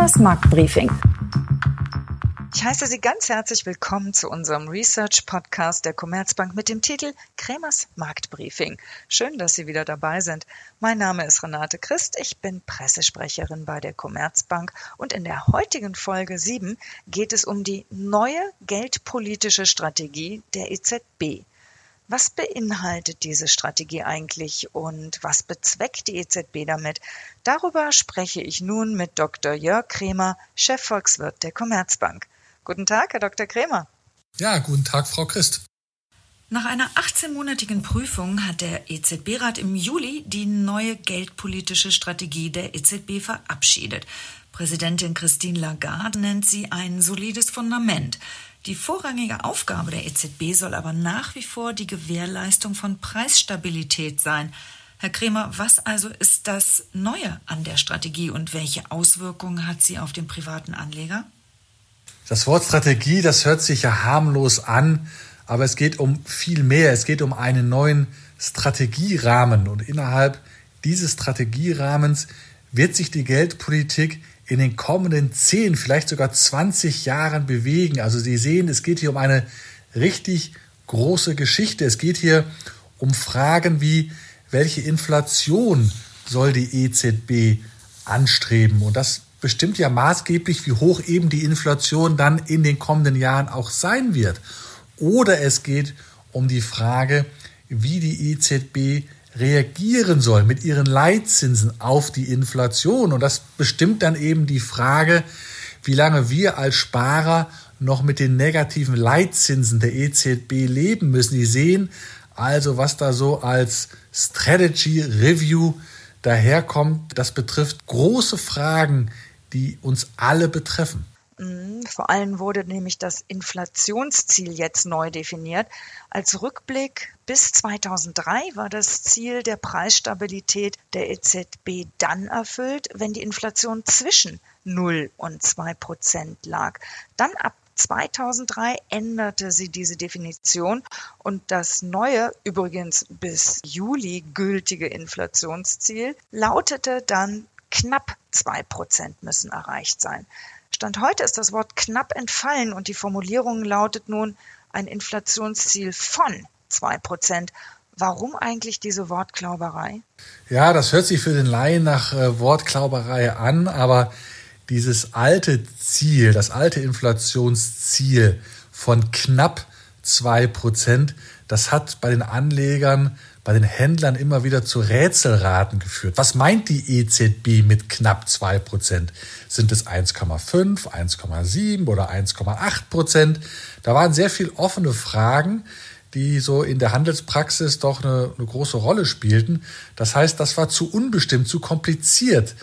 Kremers Marktbriefing. Ich heiße Sie ganz herzlich willkommen zu unserem Research Podcast der Commerzbank mit dem Titel Kremers Marktbriefing. Schön, dass Sie wieder dabei sind. Mein Name ist Renate Christ, ich bin Pressesprecherin bei der Commerzbank und in der heutigen Folge 7 geht es um die neue geldpolitische Strategie der EZB. Was beinhaltet diese Strategie eigentlich und was bezweckt die EZB damit? Darüber spreche ich nun mit Dr. Jörg Kremer, Chefvolkswirt der Commerzbank. Guten Tag, Herr Dr. Kremer. Ja, guten Tag, Frau Christ. Nach einer 18-monatigen Prüfung hat der EZB-Rat im Juli die neue geldpolitische Strategie der EZB verabschiedet. Präsidentin Christine Lagarde nennt sie ein solides Fundament. Die vorrangige Aufgabe der EZB soll aber nach wie vor die Gewährleistung von Preisstabilität sein. Herr Kremer, was also ist das Neue an der Strategie und welche Auswirkungen hat sie auf den privaten Anleger? Das Wort Strategie, das hört sich ja harmlos an, aber es geht um viel mehr. Es geht um einen neuen Strategierahmen und innerhalb dieses Strategierahmens wird sich die Geldpolitik in den kommenden 10, vielleicht sogar 20 Jahren bewegen. Also Sie sehen, es geht hier um eine richtig große Geschichte. Es geht hier um Fragen wie, welche Inflation soll die EZB anstreben? Und das bestimmt ja maßgeblich, wie hoch eben die Inflation dann in den kommenden Jahren auch sein wird. Oder es geht um die Frage, wie die EZB reagieren soll mit ihren Leitzinsen auf die Inflation. Und das bestimmt dann eben die Frage, wie lange wir als Sparer noch mit den negativen Leitzinsen der EZB leben müssen. Die sehen also, was da so als Strategy Review daherkommt. Das betrifft große Fragen, die uns alle betreffen. Mhm, vor allem wurde nämlich das Inflationsziel jetzt neu definiert. Als Rückblick bis 2003 war das Ziel der Preisstabilität der EZB dann erfüllt, wenn die Inflation zwischen 0 und 2 Prozent lag. Dann ab 2003 änderte sie diese Definition und das neue, übrigens bis Juli gültige Inflationsziel lautete dann knapp 2 Prozent müssen erreicht sein. Stand heute ist das Wort knapp entfallen und die Formulierung lautet nun ein Inflationsziel von zwei Prozent. Warum eigentlich diese Wortklauberei? Ja, das hört sich für den Laien nach äh, Wortklauberei an, aber dieses alte Ziel, das alte Inflationsziel von knapp zwei Prozent, das hat bei den Anlegern bei den Händlern immer wieder zu Rätselraten geführt. Was meint die EZB mit knapp 2%? Sind es 1,5, 1,7 oder 1,8 Prozent? Da waren sehr viel offene Fragen, die so in der Handelspraxis doch eine, eine große Rolle spielten. Das heißt, das war zu unbestimmt, zu kompliziert,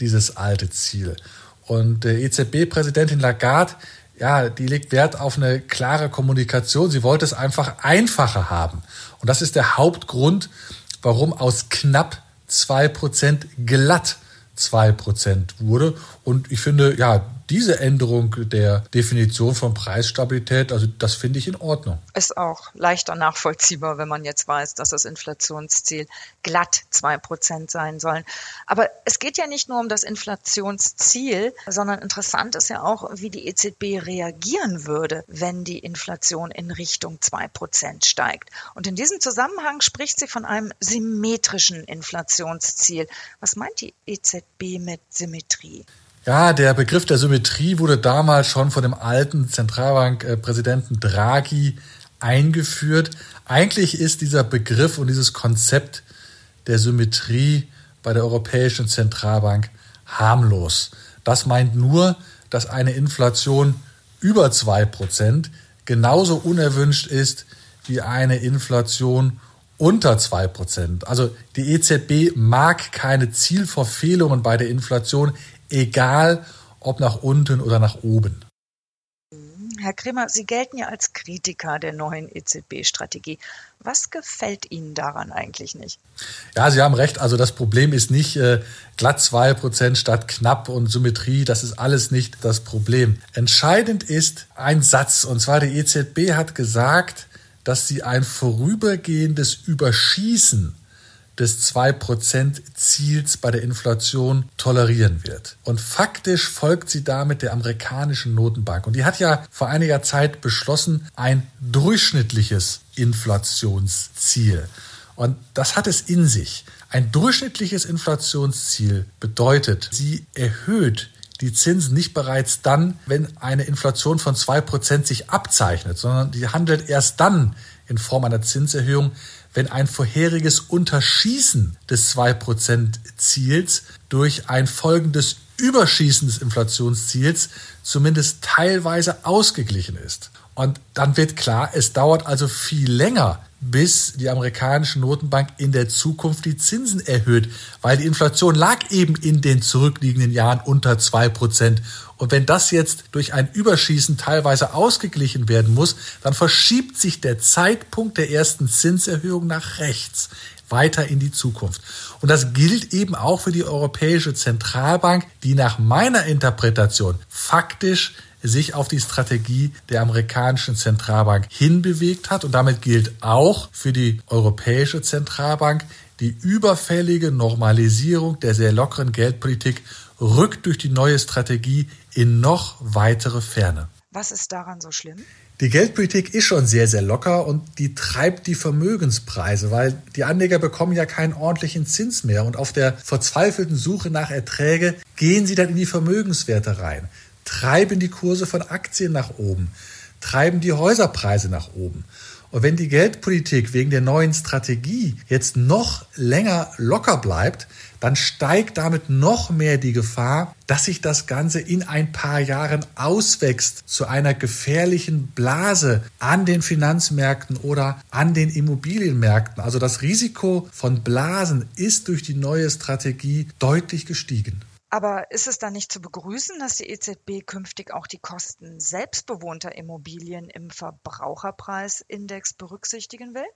dieses alte Ziel. Und äh, EZB-Präsidentin Lagarde, ja, die legt Wert auf eine klare Kommunikation. Sie wollte es einfach einfacher haben. Und das ist der Hauptgrund, warum aus knapp zwei Prozent glatt zwei Prozent wurde. Und ich finde, ja, diese Änderung der Definition von Preisstabilität, also das finde ich in Ordnung. Ist auch leichter nachvollziehbar, wenn man jetzt weiß, dass das Inflationsziel glatt zwei Prozent sein soll. Aber es geht ja nicht nur um das Inflationsziel, sondern interessant ist ja auch, wie die EZB reagieren würde, wenn die Inflation in Richtung zwei Prozent steigt. Und in diesem Zusammenhang spricht sie von einem symmetrischen Inflationsziel. Was meint die EZB mit Symmetrie? Ja, der Begriff der Symmetrie wurde damals schon von dem alten Zentralbankpräsidenten Draghi eingeführt. Eigentlich ist dieser Begriff und dieses Konzept der Symmetrie bei der Europäischen Zentralbank harmlos. Das meint nur, dass eine Inflation über zwei Prozent genauso unerwünscht ist wie eine Inflation unter zwei Prozent. Also die EZB mag keine Zielverfehlungen bei der Inflation egal ob nach unten oder nach oben. Herr Kremer, Sie gelten ja als Kritiker der neuen EZB-Strategie. Was gefällt Ihnen daran eigentlich nicht? Ja, Sie haben recht. Also das Problem ist nicht äh, glatt 2% statt knapp und Symmetrie. Das ist alles nicht das Problem. Entscheidend ist ein Satz. Und zwar die EZB hat gesagt, dass sie ein vorübergehendes Überschießen des 2%-Ziels bei der Inflation tolerieren wird. Und faktisch folgt sie damit der amerikanischen Notenbank. Und die hat ja vor einiger Zeit beschlossen, ein durchschnittliches Inflationsziel. Und das hat es in sich. Ein durchschnittliches Inflationsziel bedeutet, sie erhöht die Zinsen nicht bereits dann, wenn eine Inflation von 2% sich abzeichnet, sondern die handelt erst dann in Form einer Zinserhöhung, wenn ein vorheriges Unterschießen des 2%-Ziels durch ein folgendes Überschießen des Inflationsziels zumindest teilweise ausgeglichen ist. Und dann wird klar, es dauert also viel länger, bis die amerikanische Notenbank in der Zukunft die Zinsen erhöht, weil die Inflation lag eben in den zurückliegenden Jahren unter zwei Prozent. Und wenn das jetzt durch ein Überschießen teilweise ausgeglichen werden muss, dann verschiebt sich der Zeitpunkt der ersten Zinserhöhung nach rechts weiter in die Zukunft. Und das gilt eben auch für die Europäische Zentralbank, die nach meiner Interpretation faktisch sich auf die Strategie der amerikanischen Zentralbank hinbewegt hat. Und damit gilt auch für die Europäische Zentralbank, die überfällige Normalisierung der sehr lockeren Geldpolitik rückt durch die neue Strategie in noch weitere Ferne. Was ist daran so schlimm? Die Geldpolitik ist schon sehr, sehr locker und die treibt die Vermögenspreise, weil die Anleger bekommen ja keinen ordentlichen Zins mehr und auf der verzweifelten Suche nach Erträge gehen sie dann in die Vermögenswerte rein treiben die Kurse von Aktien nach oben, treiben die Häuserpreise nach oben. Und wenn die Geldpolitik wegen der neuen Strategie jetzt noch länger locker bleibt, dann steigt damit noch mehr die Gefahr, dass sich das Ganze in ein paar Jahren auswächst zu einer gefährlichen Blase an den Finanzmärkten oder an den Immobilienmärkten. Also das Risiko von Blasen ist durch die neue Strategie deutlich gestiegen. Aber ist es dann nicht zu begrüßen, dass die EZB künftig auch die Kosten selbstbewohnter Immobilien im Verbraucherpreisindex berücksichtigen will?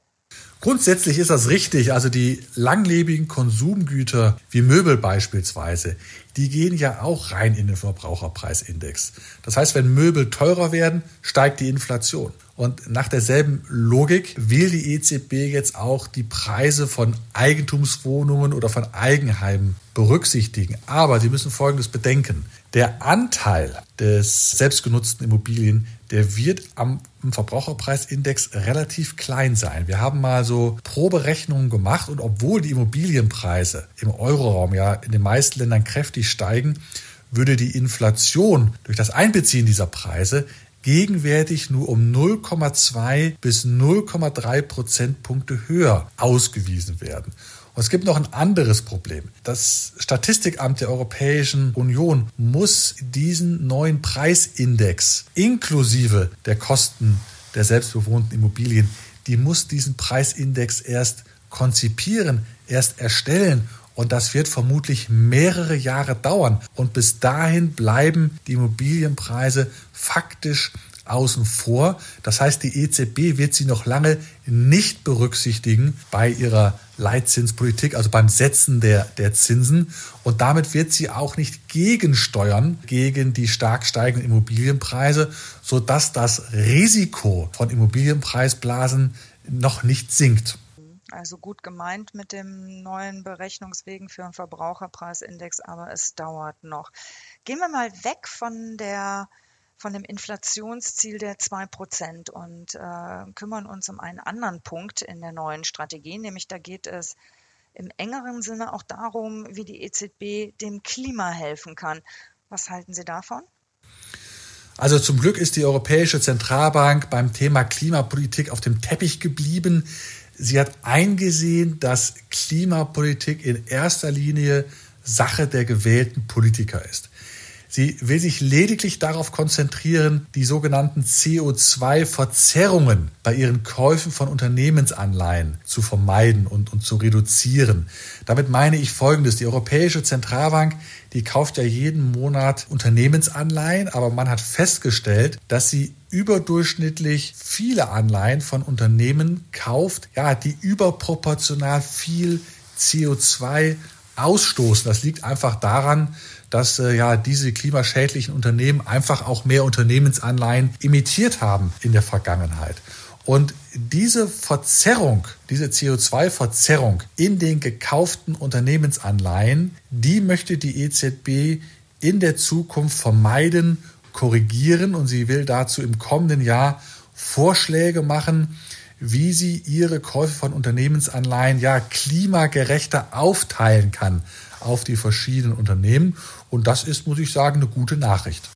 Grundsätzlich ist das richtig. Also die langlebigen Konsumgüter wie Möbel beispielsweise, die gehen ja auch rein in den Verbraucherpreisindex. Das heißt, wenn Möbel teurer werden, steigt die Inflation. Und nach derselben Logik will die EZB jetzt auch die Preise von Eigentumswohnungen oder von Eigenheimen berücksichtigen. Aber Sie müssen Folgendes bedenken. Der Anteil des selbstgenutzten Immobilien, der wird am Verbraucherpreisindex relativ klein sein. Wir haben mal so Proberechnungen gemacht und obwohl die Immobilienpreise im Euroraum ja in den meisten Ländern kräftig steigen, würde die Inflation durch das Einbeziehen dieser Preise gegenwärtig nur um 0,2 bis 0,3 Prozentpunkte höher ausgewiesen werden. Und es gibt noch ein anderes Problem. Das Statistikamt der Europäischen Union muss diesen neuen Preisindex inklusive der Kosten der selbstbewohnten Immobilien, die muss diesen Preisindex erst konzipieren, erst erstellen und das wird vermutlich mehrere Jahre dauern. Und bis dahin bleiben die Immobilienpreise faktisch außen vor. Das heißt, die EZB wird sie noch lange nicht berücksichtigen bei ihrer Leitzinspolitik, also beim Setzen der, der Zinsen. Und damit wird sie auch nicht gegensteuern gegen die stark steigenden Immobilienpreise, sodass das Risiko von Immobilienpreisblasen noch nicht sinkt. Also gut gemeint mit dem neuen Berechnungswegen für einen Verbraucherpreisindex, aber es dauert noch. Gehen wir mal weg von der von dem Inflationsziel der 2% und äh, kümmern uns um einen anderen Punkt in der neuen Strategie, nämlich da geht es im engeren Sinne auch darum, wie die EZB dem Klima helfen kann. Was halten Sie davon? Also zum Glück ist die Europäische Zentralbank beim Thema Klimapolitik auf dem Teppich geblieben. Sie hat eingesehen, dass Klimapolitik in erster Linie Sache der gewählten Politiker ist. Sie will sich lediglich darauf konzentrieren, die sogenannten CO2-Verzerrungen bei ihren Käufen von Unternehmensanleihen zu vermeiden und, und zu reduzieren. Damit meine ich Folgendes. Die Europäische Zentralbank, die kauft ja jeden Monat Unternehmensanleihen, aber man hat festgestellt, dass sie überdurchschnittlich viele Anleihen von Unternehmen kauft, ja, die überproportional viel CO2 ausstoßen. Das liegt einfach daran, dass äh, ja diese klimaschädlichen Unternehmen einfach auch mehr Unternehmensanleihen imitiert haben in der Vergangenheit. Und diese Verzerrung, diese CO2-Verzerrung in den gekauften Unternehmensanleihen, die möchte die EZB in der Zukunft vermeiden, korrigieren und sie will dazu im kommenden Jahr Vorschläge machen, wie sie ihre Käufe von Unternehmensanleihen ja klimagerechter aufteilen kann auf die verschiedenen Unternehmen. Und das ist, muss ich sagen, eine gute Nachricht.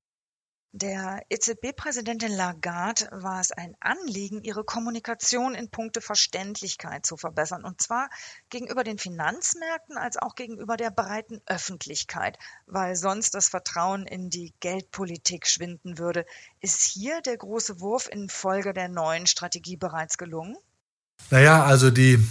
Der EZB-Präsidentin Lagarde war es ein Anliegen, ihre Kommunikation in puncto Verständlichkeit zu verbessern, und zwar gegenüber den Finanzmärkten als auch gegenüber der breiten Öffentlichkeit, weil sonst das Vertrauen in die Geldpolitik schwinden würde. Ist hier der große Wurf infolge der neuen Strategie bereits gelungen? Naja, also die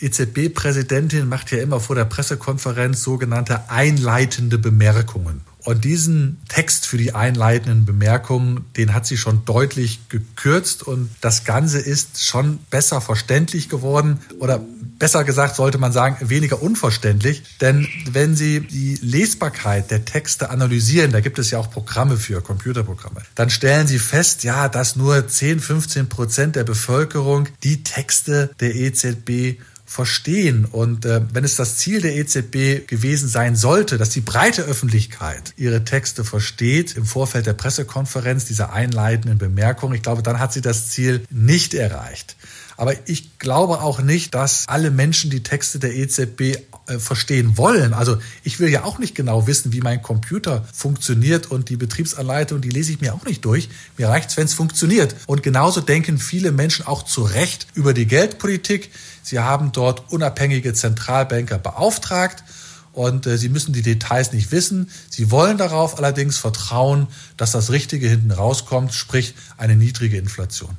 EZB-Präsidentin macht ja immer vor der Pressekonferenz sogenannte einleitende Bemerkungen. Und diesen Text für die einleitenden Bemerkungen, den hat sie schon deutlich gekürzt und das Ganze ist schon besser verständlich geworden oder besser gesagt sollte man sagen, weniger unverständlich. Denn wenn Sie die Lesbarkeit der Texte analysieren, da gibt es ja auch Programme für, Computerprogramme, dann stellen Sie fest, ja, dass nur 10, 15 Prozent der Bevölkerung die Texte der EZB verstehen. Und äh, wenn es das Ziel der EZB gewesen sein sollte, dass die breite Öffentlichkeit ihre Texte versteht im Vorfeld der Pressekonferenz, dieser einleitenden Bemerkung, ich glaube, dann hat sie das Ziel nicht erreicht. Aber ich glaube auch nicht, dass alle Menschen die Texte der EZB äh, verstehen wollen. Also ich will ja auch nicht genau wissen, wie mein Computer funktioniert und die Betriebsanleitung, die lese ich mir auch nicht durch. Mir reicht's, wenn es funktioniert. Und genauso denken viele Menschen auch zu Recht über die Geldpolitik. Sie haben dort unabhängige Zentralbanker beauftragt und äh, sie müssen die Details nicht wissen. Sie wollen darauf allerdings vertrauen, dass das Richtige hinten rauskommt, sprich eine niedrige Inflation.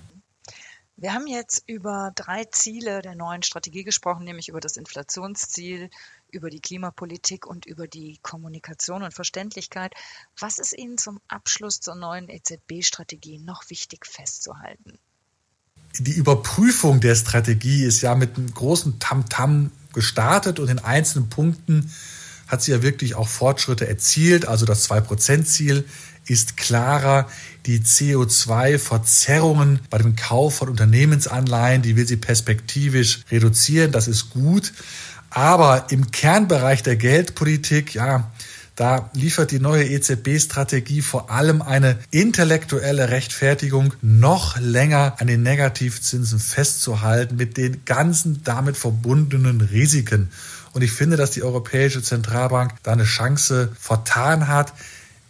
Wir haben jetzt über drei Ziele der neuen Strategie gesprochen, nämlich über das Inflationsziel, über die Klimapolitik und über die Kommunikation und Verständlichkeit. Was ist Ihnen zum Abschluss zur neuen EZB-Strategie noch wichtig festzuhalten? Die Überprüfung der Strategie ist ja mit einem großen Tamtam -Tam gestartet und in einzelnen Punkten hat sie ja wirklich auch Fortschritte erzielt. Also das 2-Prozent-Ziel ist klarer. Die CO2-Verzerrungen bei dem Kauf von Unternehmensanleihen, die will sie perspektivisch reduzieren. Das ist gut. Aber im Kernbereich der Geldpolitik, ja, da liefert die neue EZB-Strategie vor allem eine intellektuelle Rechtfertigung, noch länger an den Negativzinsen festzuhalten mit den ganzen damit verbundenen Risiken. Und ich finde, dass die Europäische Zentralbank da eine Chance vertan hat.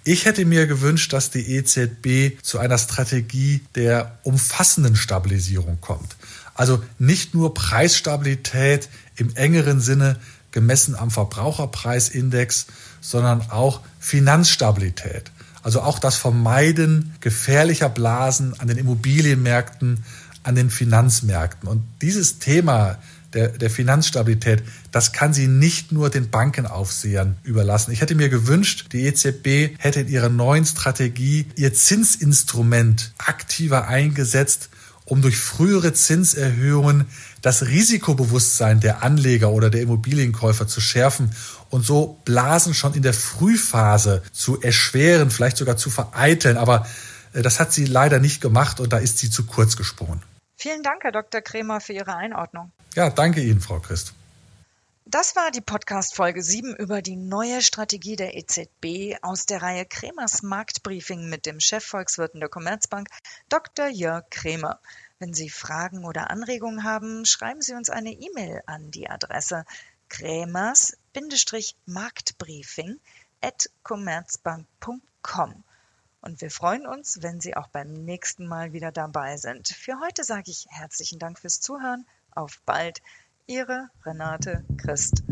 Ich hätte mir gewünscht, dass die EZB zu einer Strategie der umfassenden Stabilisierung kommt. Also nicht nur Preisstabilität im engeren Sinne gemessen am Verbraucherpreisindex, sondern auch Finanzstabilität. Also auch das Vermeiden gefährlicher Blasen an den Immobilienmärkten, an den Finanzmärkten. Und dieses Thema der, der Finanzstabilität, das kann sie nicht nur den Bankenaufsehern überlassen. Ich hätte mir gewünscht, die EZB hätte in ihrer neuen Strategie ihr Zinsinstrument aktiver eingesetzt, um durch frühere Zinserhöhungen das Risikobewusstsein der Anleger oder der Immobilienkäufer zu schärfen und so Blasen schon in der Frühphase zu erschweren, vielleicht sogar zu vereiteln. Aber äh, das hat sie leider nicht gemacht und da ist sie zu kurz gesprungen. Vielen Dank, Herr Dr. Kremer, für Ihre Einordnung. Ja, danke Ihnen, Frau Christ. Das war die Podcast-Folge 7 über die neue Strategie der EZB aus der Reihe Kremers Marktbriefing mit dem Chefvolkswirten der Commerzbank, Dr. Jörg Kremer. Wenn Sie Fragen oder Anregungen haben, schreiben Sie uns eine E-Mail an die Adresse kremers-marktbriefing at commerzbank.com. Und wir freuen uns, wenn Sie auch beim nächsten Mal wieder dabei sind. Für heute sage ich herzlichen Dank fürs Zuhören. Auf bald, Ihre Renate Christ.